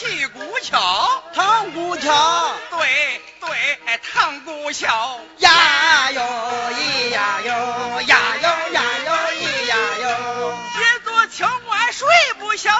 戏鼓桥，唐鼓桥，对对，唐鼓桥，呀哟咿呀哟，呀哟呀哟咿呀哟，一座清官睡不消。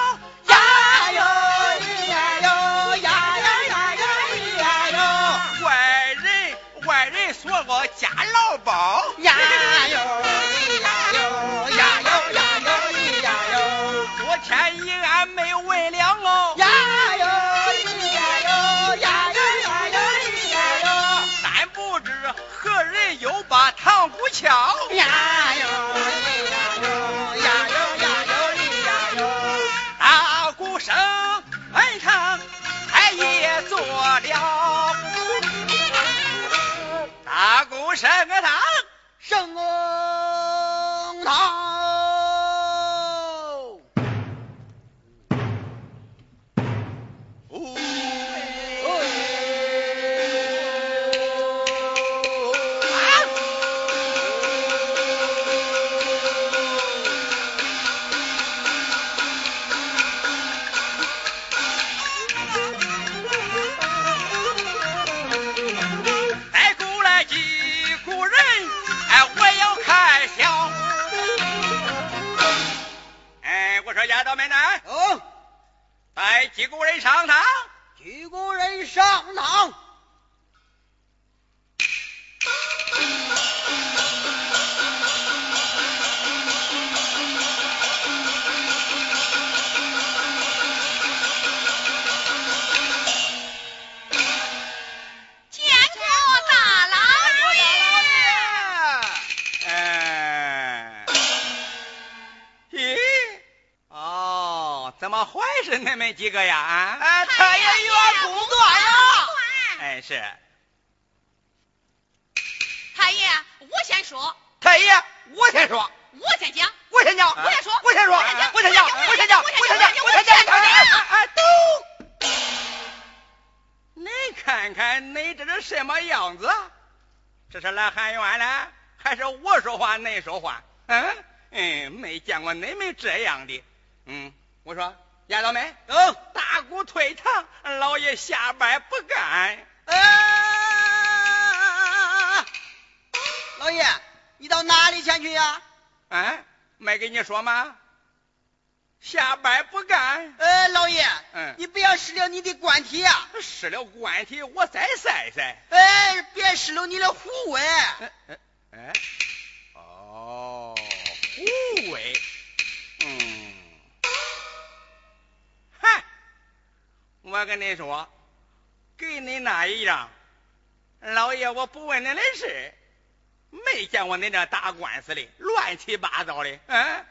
敲呀哟，咿呀哟，呀哟呀哟咿呀哟，大鼓声儿堂，他也做了。大鼓声儿堂，声哦。几个呀？啊，哎，太爷院工作呀。哎，是。太爷，我先说。太爷，我先说。我先讲。我先讲。我先说。我先说。我先讲。我先讲。我先讲。我先讲。哎，都。你看看，你这是什么样子？这是来喊冤了，还是我说话，你说话？嗯嗯，没见过你们这样的。嗯，我说。丫头们，嗯，大姑退堂，老爷下班不干。啊，老爷，你到哪里前去呀？嗯，没跟你说吗？下班不干。呃，老爷，嗯，你不要失了你的官体呀。失了官体，我再晒晒。哎，别失了你的护卫。哎哎，哦，我跟你说，给你那一样，老爷，我不问你的事，没见过你这打官司的，乱七八糟的，嗯，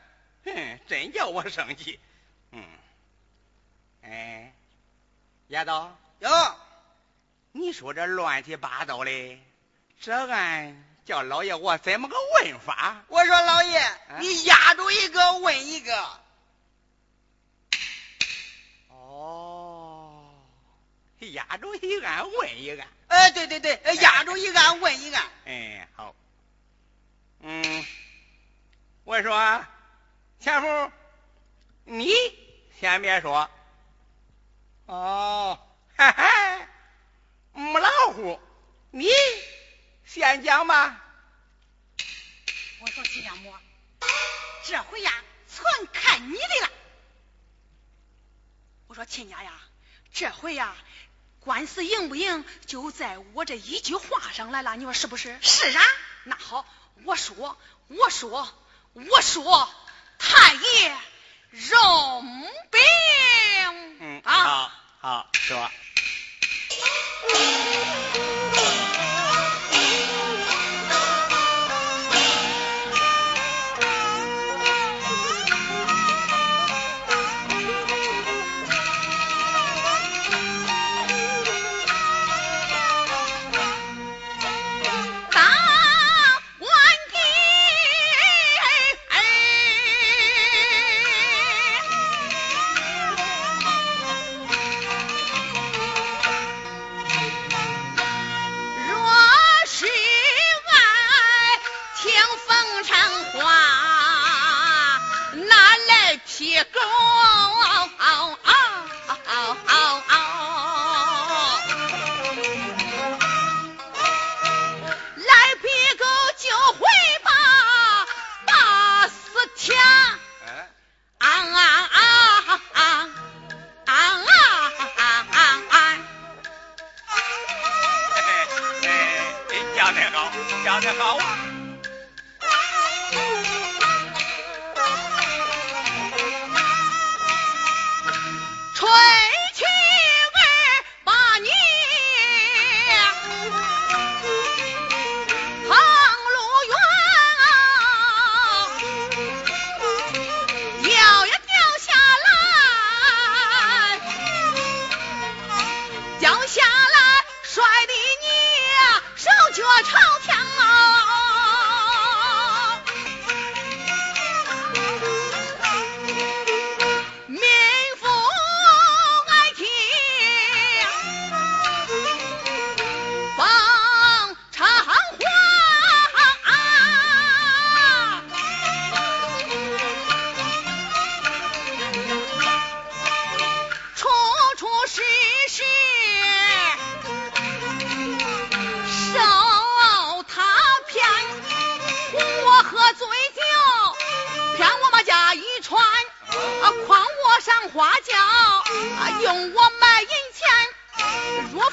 哼，真叫我生气，嗯，哎，丫头，哟，你说这乱七八糟的，这案叫老爷我怎么个问法？我说老爷，你压住一个问一个。压住一案问一案，哎，对对对，压住 一案问一案。哎，好，嗯，我说前夫，你先别说。哦，嘿嘿，母老虎，你先讲吧。我说亲家母，这回呀，全看你的了。我说亲家呀，这回呀。官司赢不赢，就在我这一句话上来了。你说是不是？是啊。那好，我说，我说，我说，太爷容禀。嗯，啊，好，好说。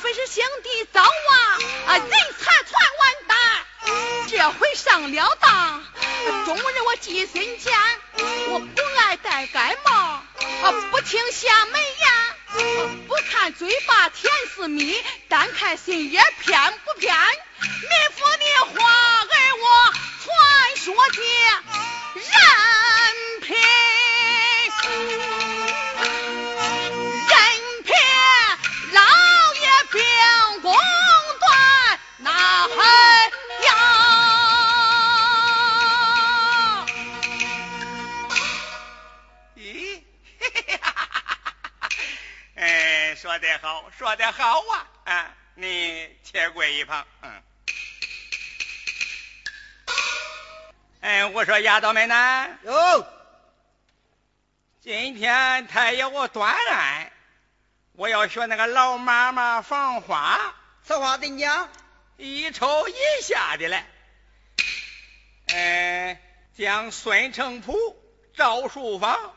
本是兄弟早啊，啊人才团完蛋，这回上了当，中人我记心间，我不爱戴盖帽，啊不听瞎门言，不看嘴巴甜似蜜，单看心也偏不偏。丫头们呢？有。今天太爷我断案，我要学那个老妈妈放花。此话怎讲？一抽一下的来。嗯，将孙成普、赵树芳，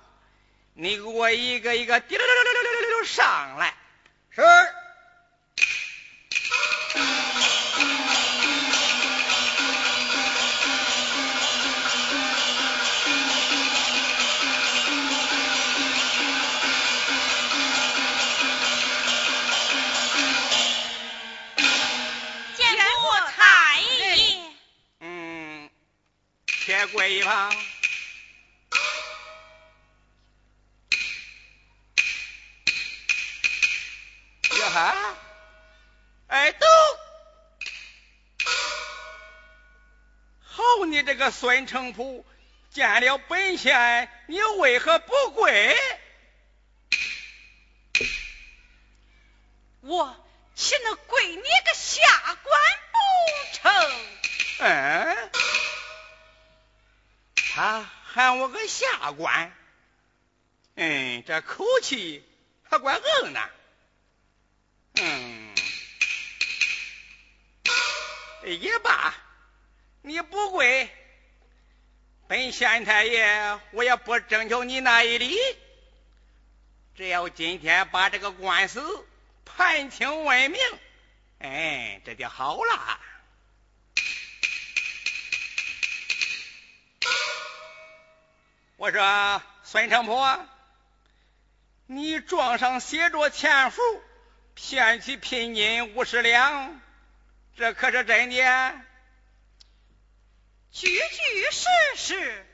你给我一个一个滴溜溜溜溜溜溜上来。是。跪一旁，呀哈，哎都，好你这个孙成普，见了本县，你为何不跪？我岂能跪你个下官不成？嗯。他喊我个下官，嗯，这口气还怪硬呢，嗯，也罢，你不跪，本县太爷我也不征求你那一礼。只要今天把这个官司判清问明，哎，这就好了。我说孙成波，你状上写着钱符，骗取聘金五十两，这可是真的？句句事实。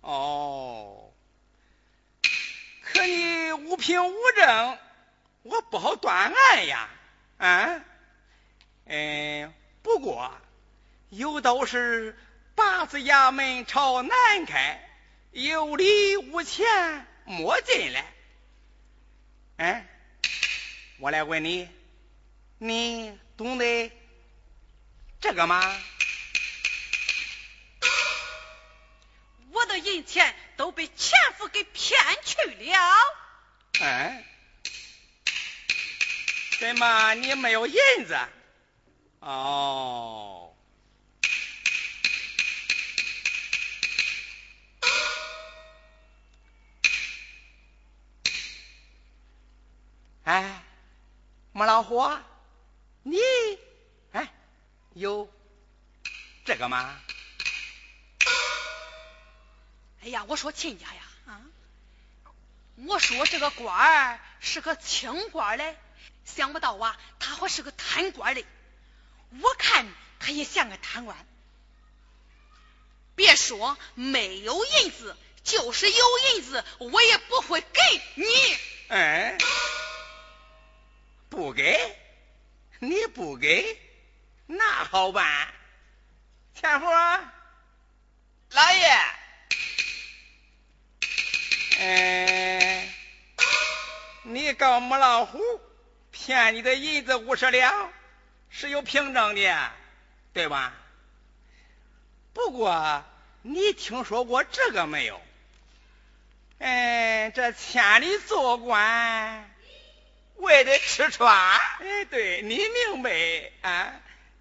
哦，可你无凭无证，我不好断案呀。啊，嗯，不过有道是八字衙门朝南开。有理无钱莫进来。哎，我来问你，你懂得这个吗？我的银钱都被前夫给骗去了。哎，怎么你没有银子？哦。哎，母老虎，你哎有这个吗？哎呀，我说亲家呀，啊，我说这个官儿是个清官嘞，想不到啊，他还是个贪官嘞。我看他也像个贪官。别说没有银子，就是有银子，我也不会给你。哎。不给，你不给，那好办。钱夫，老爷，哎，你告母老虎骗你的银子五十两，是有凭证的，对吧？不过你听说过这个没有？哎，这千里做官。为的吃穿，哎，对你明白啊？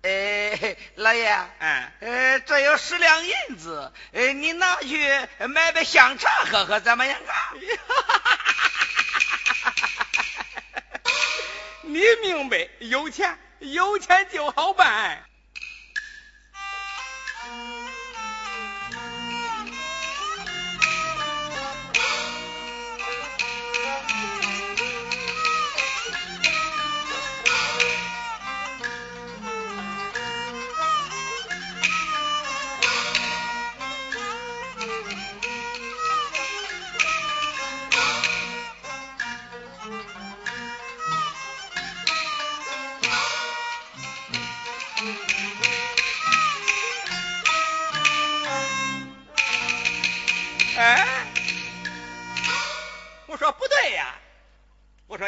哎，老爷，嗯，呃，这有十两银子，哎，你拿去买杯香茶喝喝，怎么样啊？你明白，有钱有钱就好办。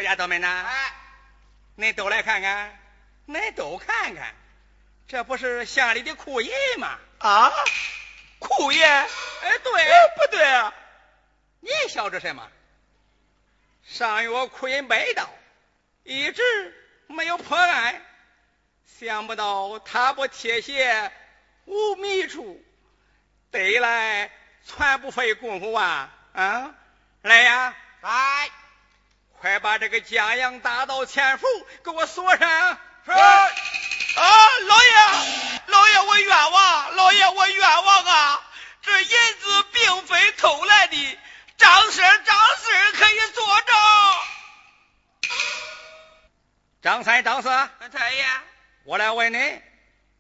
丫头们呐，恁都来看看，恁都看看，这不是乡里的库爷吗？啊，库爷？哎，对，不对啊？你晓得什么？上月库银被盗，一直没有破案，想不到他不贴鞋无觅处，得来全不费功夫啊！啊，来呀，来。快把这个江洋大盗钱福给我锁上！是啊，老爷，老爷我冤枉，老爷我冤枉啊！这银子并非偷来的，张三张四可以作证。张三张四，太爷，我来问你，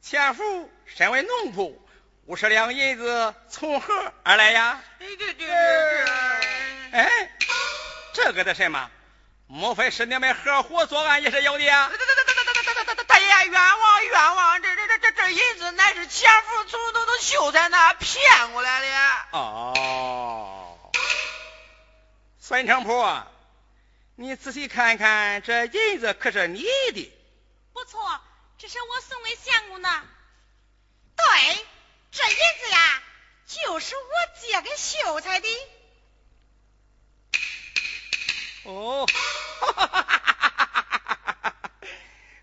钱福身为农仆，五十两银子从何而来呀？对对对对，哎，这个的什么？莫非是你们合伙作案也是有的？呀大大大大大大大大爷冤枉冤枉！这这这这这银子乃是前夫从那秀才那骗过来的。哦。孙成婆，你仔细看看，这银子可是你的？不错，这是我送给相公的。对，这银子呀，就是我借给秀才的。哦。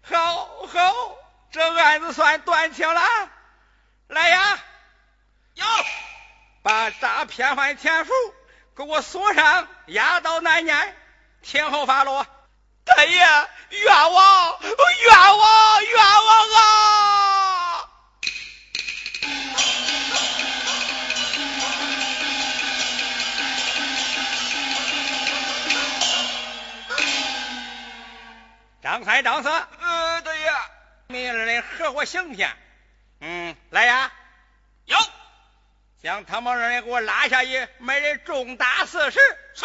好好，这案子算断清了。来呀，有，把诈骗犯田福给我锁上，押到南年，听候发落。大爷，冤枉，冤枉，冤枉啊！张三、张四，呃，大爷，你二人合伙行骗，嗯，来呀，有，将他们二人给我拉下去，每人重打四十。是。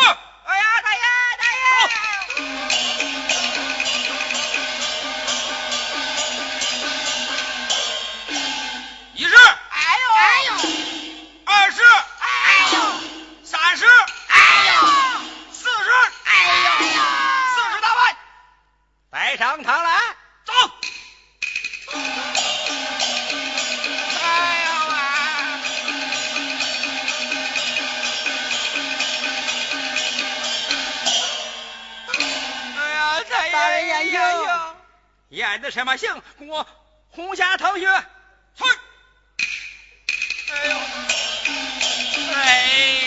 验的什么姓？给我轰下堂去。去。哎呦，哎。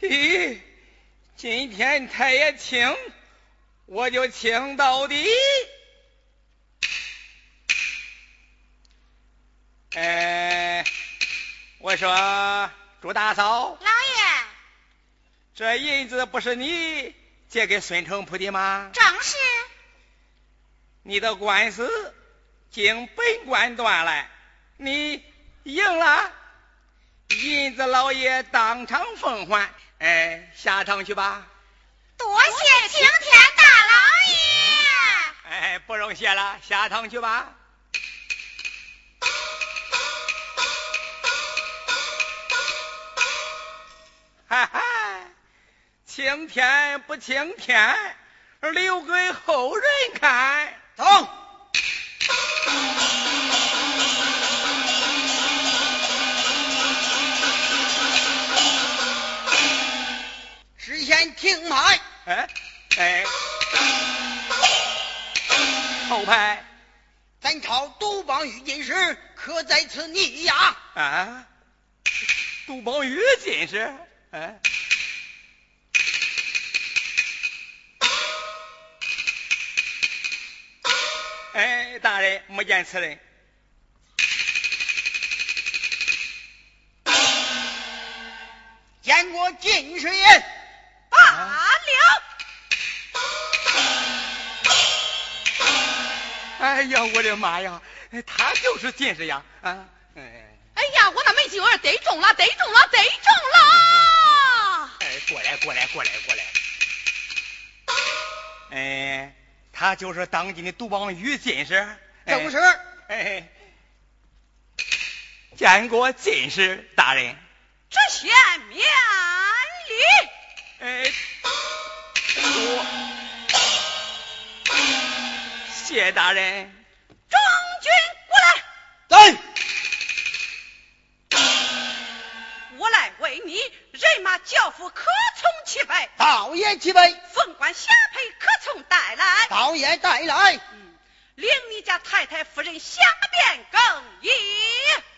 嘿，今天太爷请，我就请到底。哎，我说朱大嫂，这银子不是你借给孙成普的吗？正是。你的官司经本官断了，你赢了，银子老爷当场奉还。哎，下堂去吧。多谢青天大老爷。哎，不用谢了，下堂去吧。哈哈，青天不青天，留给后人看。走。事先听买，哎哎，后排咱朝杜邦玉进士可在此拟呀？啊，杜宝玉进士，哎，哎，大人没见此人。见过进士爷。罢了。哎呀，我的妈呀，他就是进士呀！啊，哎，哎呀，我那没劲儿逮中了，逮中了，逮中了！哎，过来，过来，过来，过来。哎，他就是当今的杜邦玉进士。哎正是。哎，见过进士大人。知县免礼。哎，多谢大人。中军过来，来，我来为你人马教父可从其备，道爷齐备，凤冠霞帔带来。道爷带来。嗯，领你家太太夫人下殿更衣。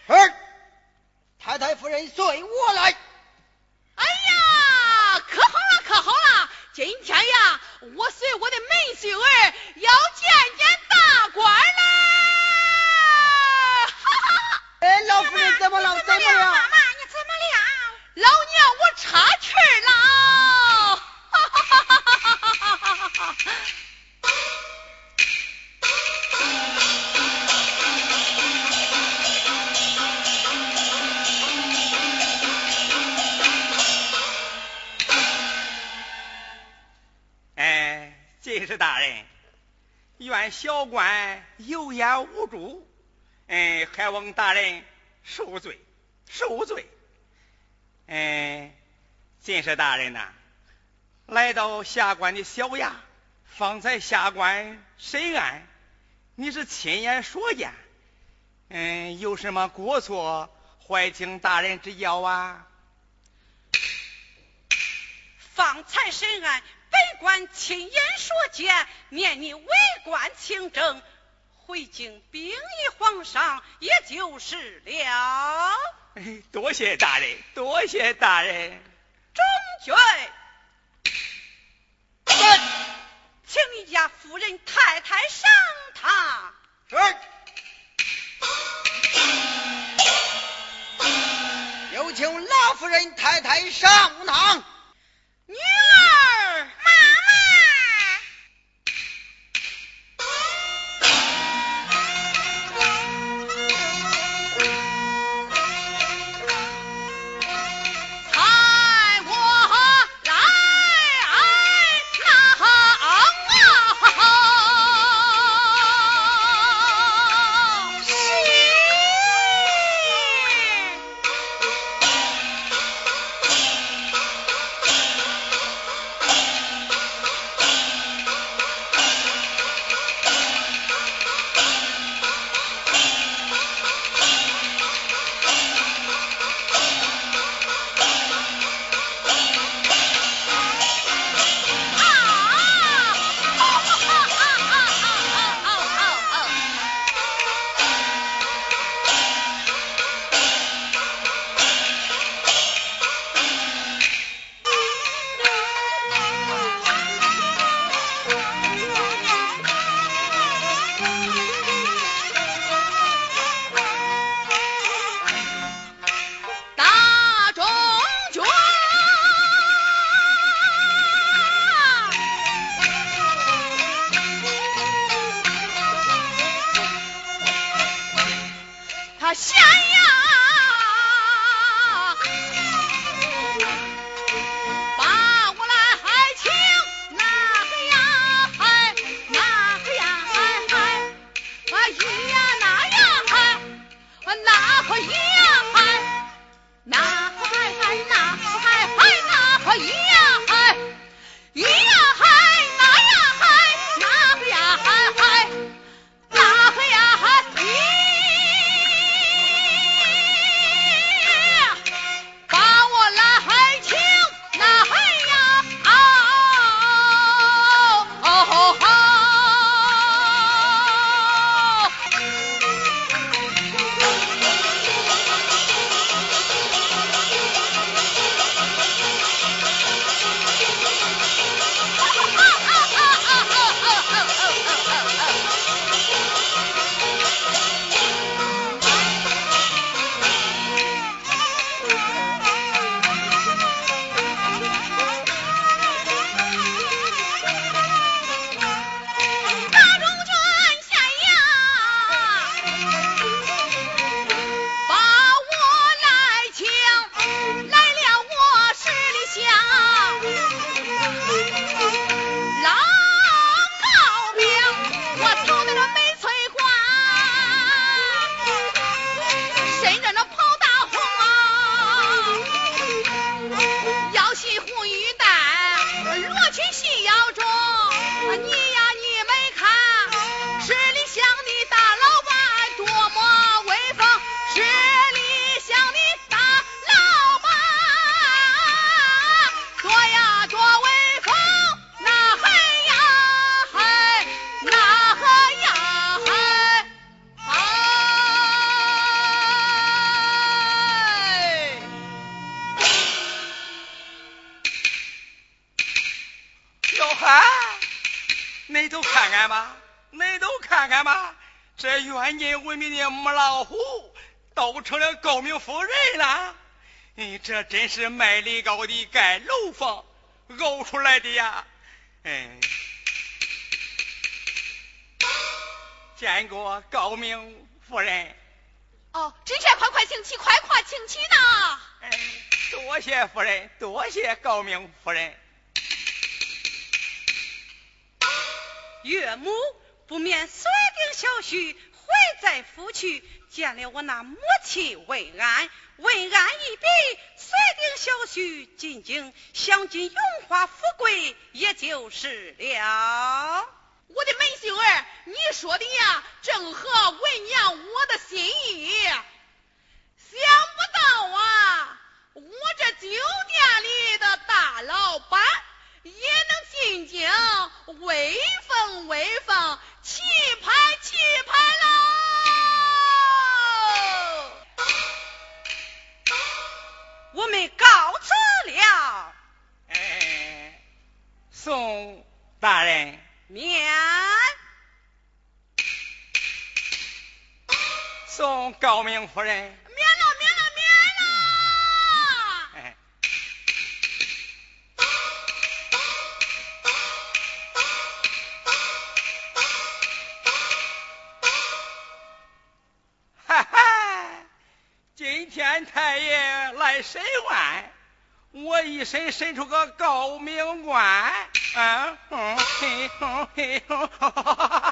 是。太太夫人随我来。哎呀，可好了，可好了！今天呀，我随我的门婿儿要见见大官嘞！哈哈！哎，老夫人怎么了？怎么了？妈妈，你怎么了？老娘我插气儿了！哎，进士大人，愿小官有眼无珠，哎，还望大人恕罪，恕罪。哎，进士大人呐、来到下官的小衙，方才下官审案，你是亲眼所见，嗯，有什么过错，还请大人指教啊。方才审案，本官亲眼所见，念你为官清正，回京禀与皇上，也就是了。哎，多谢大人，多谢大人。中军，请你家夫人太太上堂。是。有请老夫人太太上堂。女儿，啊，想要。这真是卖力高的盖楼房熬出来的呀！哎，见过高明夫人。哦，真是快快请起，快快请起呢！哎，多谢夫人，多谢高明夫人。岳母不免随定小婿回在府去，见了我那母亲问安。问安一毕，随定小婿进京，享尽荣华富贵，也就是了。我的门秀儿，你说的呀，正合为娘我的心意。想不到啊，我这酒店里的大老板也能进京威风威风气派气派喽。我们告辞了。哎送大人。免。送高明夫人。太爷来审案，我一审审出个高明官，啊，嗯，嘿，嘿，哈。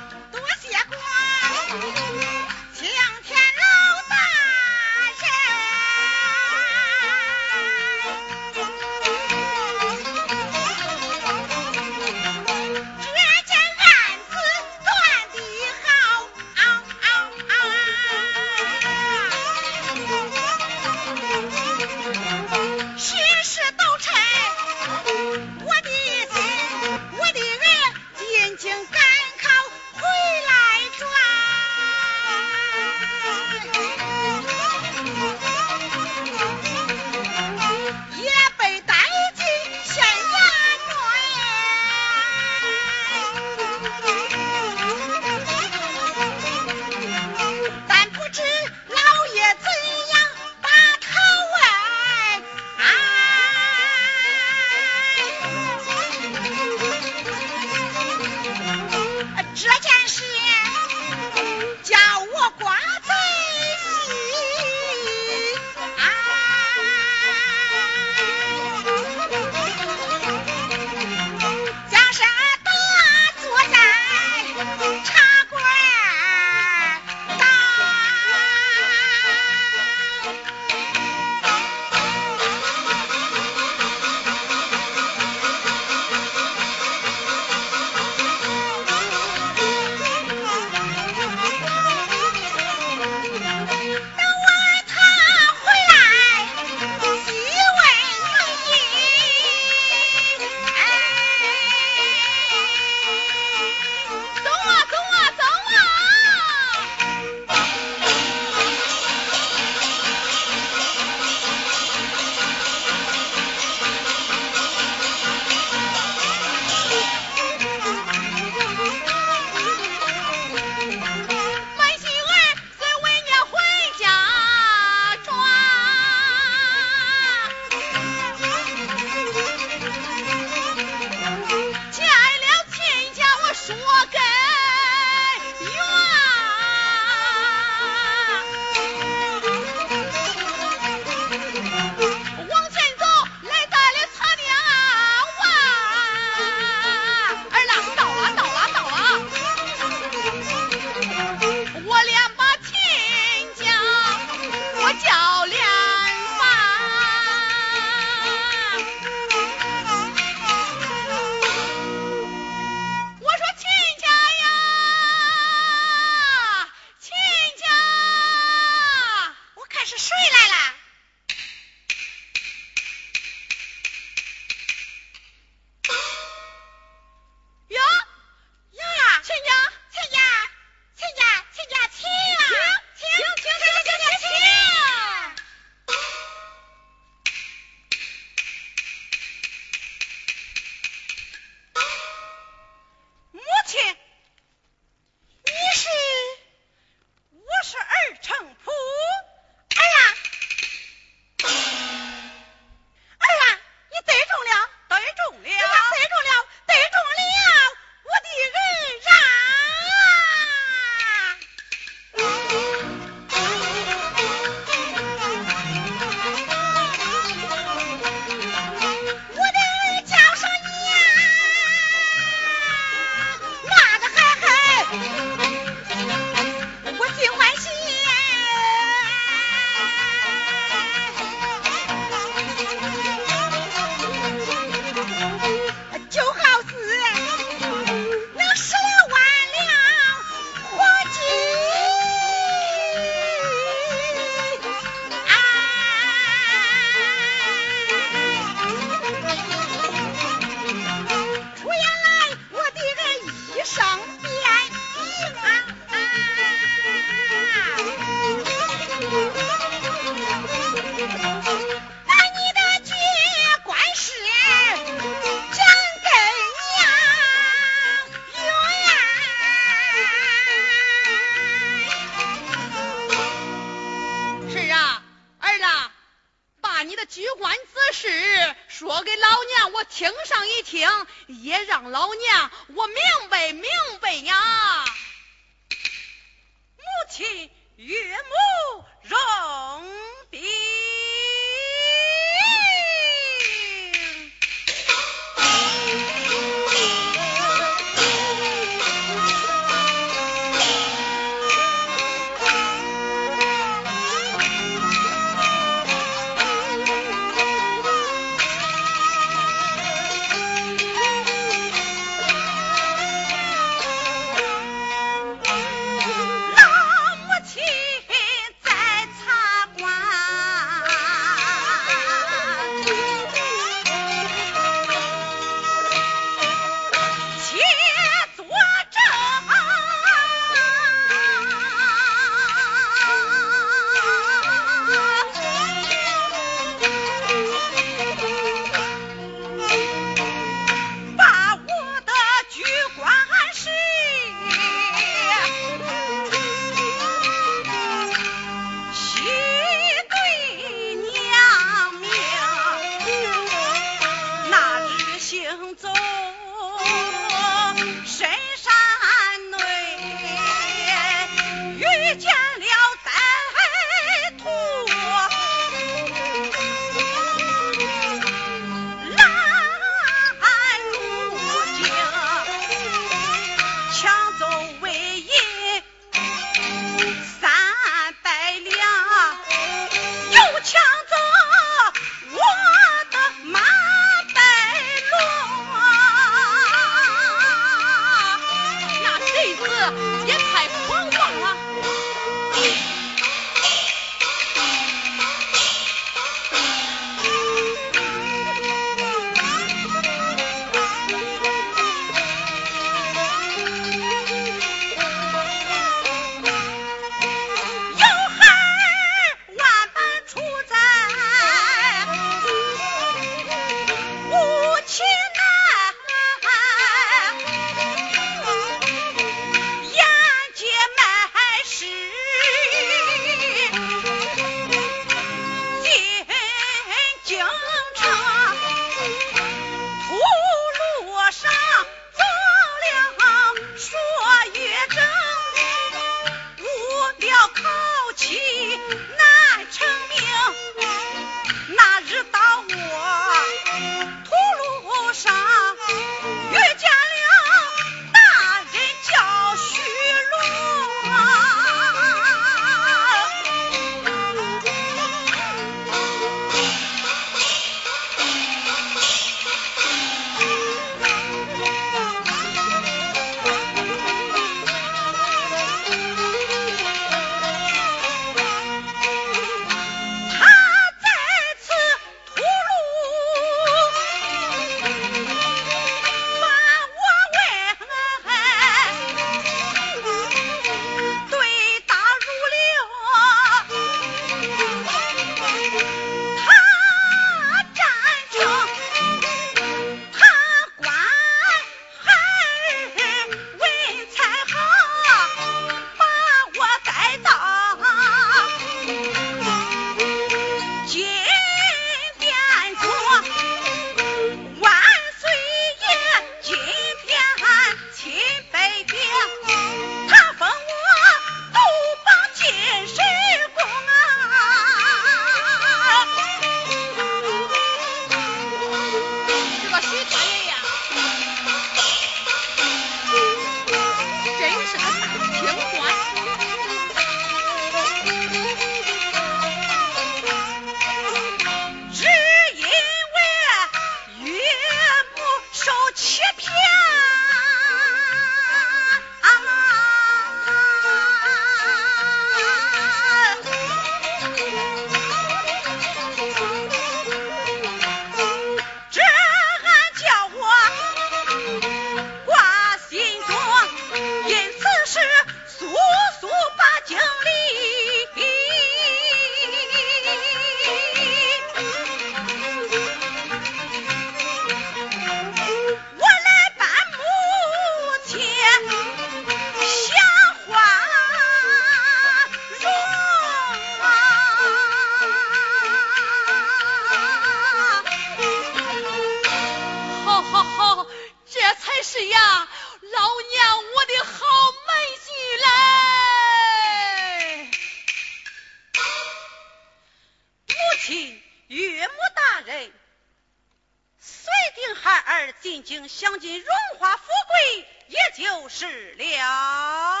享尽荣华富贵也就是了。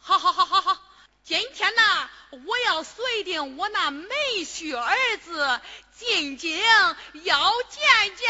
好好好好好，今天呐，我要随定我那妹婿儿子进京，要见见。